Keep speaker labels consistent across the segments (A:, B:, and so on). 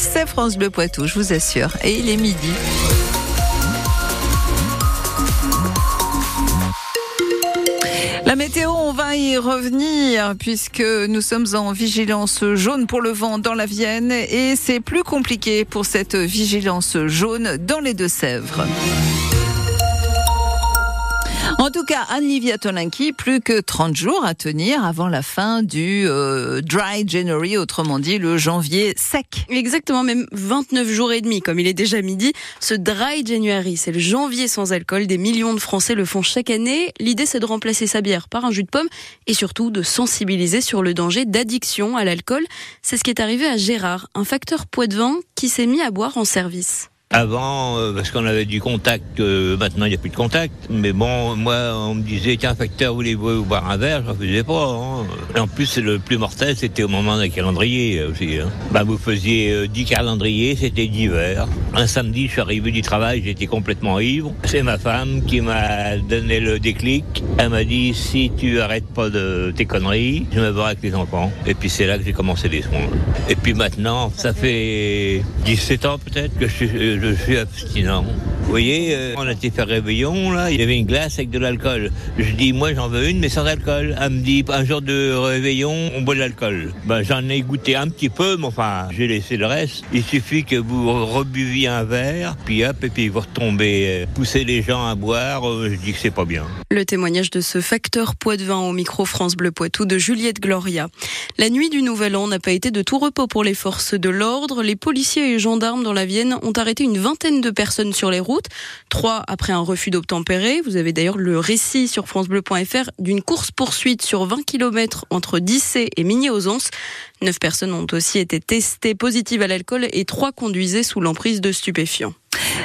A: c'est France Bleu Poitou, je vous assure. Et il est midi. La météo, on va y revenir puisque nous sommes en vigilance jaune pour le vent dans la Vienne et c'est plus compliqué pour cette vigilance jaune dans les Deux-Sèvres. En tout cas, Anne-Livia Tolinki, plus que 30 jours à tenir avant la fin du euh, Dry January, autrement dit le janvier sec.
B: Exactement, même 29 jours et demi, comme il est déjà midi. Ce Dry January, c'est le janvier sans alcool. Des millions de Français le font chaque année. L'idée, c'est de remplacer sa bière par un jus de pomme et surtout de sensibiliser sur le danger d'addiction à l'alcool. C'est ce qui est arrivé à Gérard, un facteur poids de vin qui s'est mis à boire en service.
C: Avant, euh, parce qu'on avait du contact, euh, maintenant il n'y a plus de contact. Mais bon, moi, on me disait, tiens, facteur, voulez-vous boire un verre? Je faisais pas. Hein. Et en plus, le plus mortel, c'était au moment d'un calendrier aussi. Hein. Bah, vous faisiez 10 euh, calendriers, c'était 10 verres. Un samedi, je suis arrivé du travail, j'étais complètement ivre. C'est ma femme qui m'a donné le déclic. Elle m'a dit, si tu arrêtes pas de tes conneries, je me verrai avec les enfants. Et puis c'est là que j'ai commencé les soins. Et puis maintenant, ça fait 17 ans peut-être que je suis je suis abstinent. Vous voyez, euh, on a été faire réveillon, là, il y avait une glace avec de l'alcool. Je dis, moi j'en veux une, mais sans alcool. Elle me dit, un jour de réveillon, on boit de l'alcool. Ben, j'en ai goûté un petit peu, mais enfin, j'ai laissé le reste. Il suffit que vous rebuviez un verre, puis hop, et puis vous retombez, euh, pousser les gens à boire, euh, je dis que c'est pas bien.
B: Le témoignage de ce facteur poids de vin au micro France Bleu Poitou de Juliette Gloria. La nuit du Nouvel An n'a pas été de tout repos pour les forces de l'ordre. Les policiers et gendarmes dans la Vienne ont arrêté une vingtaine de personnes sur les routes Trois après un refus d'obtempérer. Vous avez d'ailleurs le récit sur francebleu.fr d'une course-poursuite sur 20 km entre Dissé et Migné-aux-Anses. Neuf personnes ont aussi été testées positives à l'alcool et trois conduisaient sous l'emprise de stupéfiants.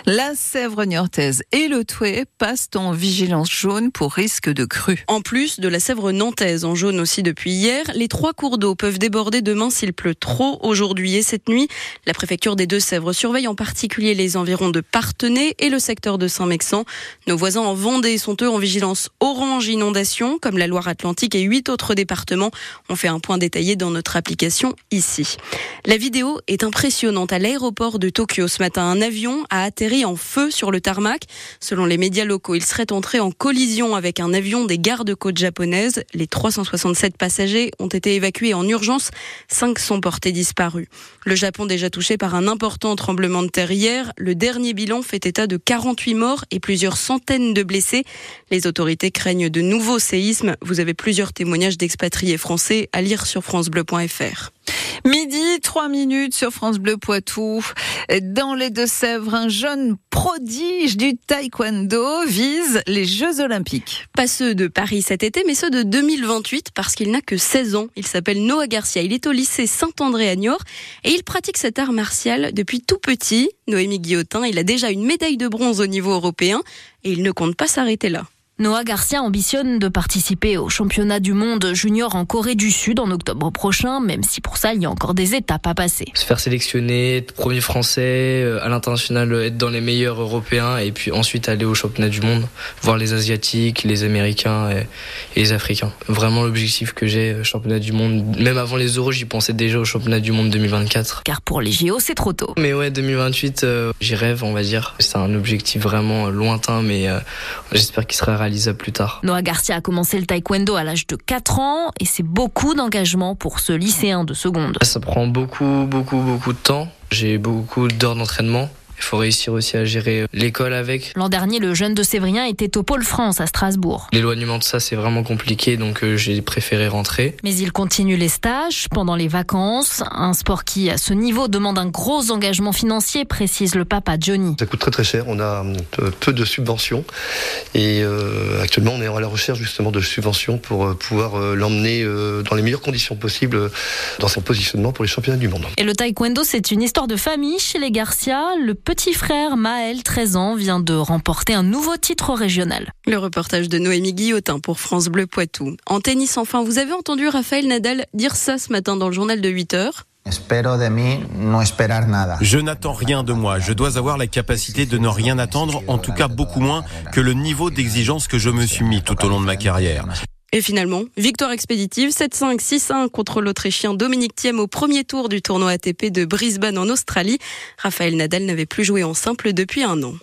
A: La Sèvre niortaise et le Touet passent en vigilance jaune pour risque de crue.
B: En plus de la Sèvre nantaise en jaune aussi depuis hier, les trois cours d'eau peuvent déborder demain s'il pleut trop aujourd'hui et cette nuit. La préfecture des Deux-Sèvres surveille en particulier les environs de Partenay et le secteur de Saint-Mexan. Nos voisins en Vendée sont eux en vigilance orange inondation, comme la Loire-Atlantique et huit autres départements. On fait un point détaillé dans notre application ici. La vidéo est impressionnante à l'aéroport de Tokyo ce matin. Un avion atterri en feu sur le tarmac. Selon les médias locaux, il serait entré en collision avec un avion des gardes-côtes japonaises. Les 367 passagers ont été évacués en urgence. Cinq sont portés disparus. Le Japon déjà touché par un important tremblement de terre hier. Le dernier bilan fait état de 48 morts et plusieurs centaines de blessés. Les autorités craignent de nouveaux séismes. Vous avez plusieurs témoignages d'expatriés français à lire sur francebleu.fr.
A: Midi, trois minutes sur France Bleu Poitou. Dans les Deux-Sèvres, un jeune prodige du taekwondo vise les Jeux Olympiques.
B: Pas ceux de Paris cet été, mais ceux de 2028 parce qu'il n'a que 16 ans. Il s'appelle Noah Garcia. Il est au lycée Saint-André à Niort et il pratique cet art martial depuis tout petit. Noémie Guillotin, il a déjà une médaille de bronze au niveau européen et il ne compte pas s'arrêter là.
D: Noah Garcia ambitionne de participer au championnat du monde junior en Corée du Sud en octobre prochain, même si pour ça il y a encore des étapes à passer.
E: Se faire sélectionner, être premier français, euh, à l'international être dans les meilleurs européens et puis ensuite aller au championnat du monde, voir les asiatiques, les américains et, les africains. Vraiment l'objectif que j'ai, euh, championnat du monde. Même avant les euros, j'y pensais déjà au championnat du monde 2024.
D: Car pour les JO, c'est trop tôt.
E: Mais ouais, 2028, euh, j'y rêve, on va dire. C'est un objectif vraiment lointain, mais j'espère qu'il sera plus tard.
D: Noah Garcia a commencé le taekwondo à l'âge de 4 ans et c'est beaucoup d'engagement pour ce lycéen de seconde.
E: Ça prend beaucoup, beaucoup, beaucoup de temps. J'ai beaucoup d'heures d'entraînement. Il faut réussir aussi à gérer l'école avec.
D: L'an dernier, le jeune de Sévrien était au Pôle France à Strasbourg.
E: L'éloignement de ça, c'est vraiment compliqué, donc euh, j'ai préféré rentrer.
D: Mais il continue les stages pendant les vacances. Un sport qui, à ce niveau, demande un gros engagement financier, précise le papa Johnny.
F: Ça coûte très très cher. On a euh, peu de subventions. Et euh, actuellement, on est à la recherche justement de subventions pour pouvoir l'emmener dans les meilleures conditions possibles dans son positionnement pour les championnats du monde.
D: Et le taekwondo, c'est une histoire de famille chez les Garcia. Le petit frère Maël, 13 ans, vient de remporter un nouveau titre régional.
B: Le reportage de Noémie Guillotin pour France Bleu Poitou. En tennis, enfin, vous avez entendu Raphaël Nadal dire ça ce matin dans le journal de 8 heures.
G: Je n'attends rien de moi. Je dois avoir la capacité de ne rien attendre, en tout cas beaucoup moins que le niveau d'exigence que je me suis mis tout au long de ma carrière.
B: Et finalement, victoire expéditive 7-5, 6-1 contre l'Autrichien Dominique Thiem au premier tour du tournoi ATP de Brisbane en Australie. Raphaël Nadal n'avait plus joué en simple depuis un an.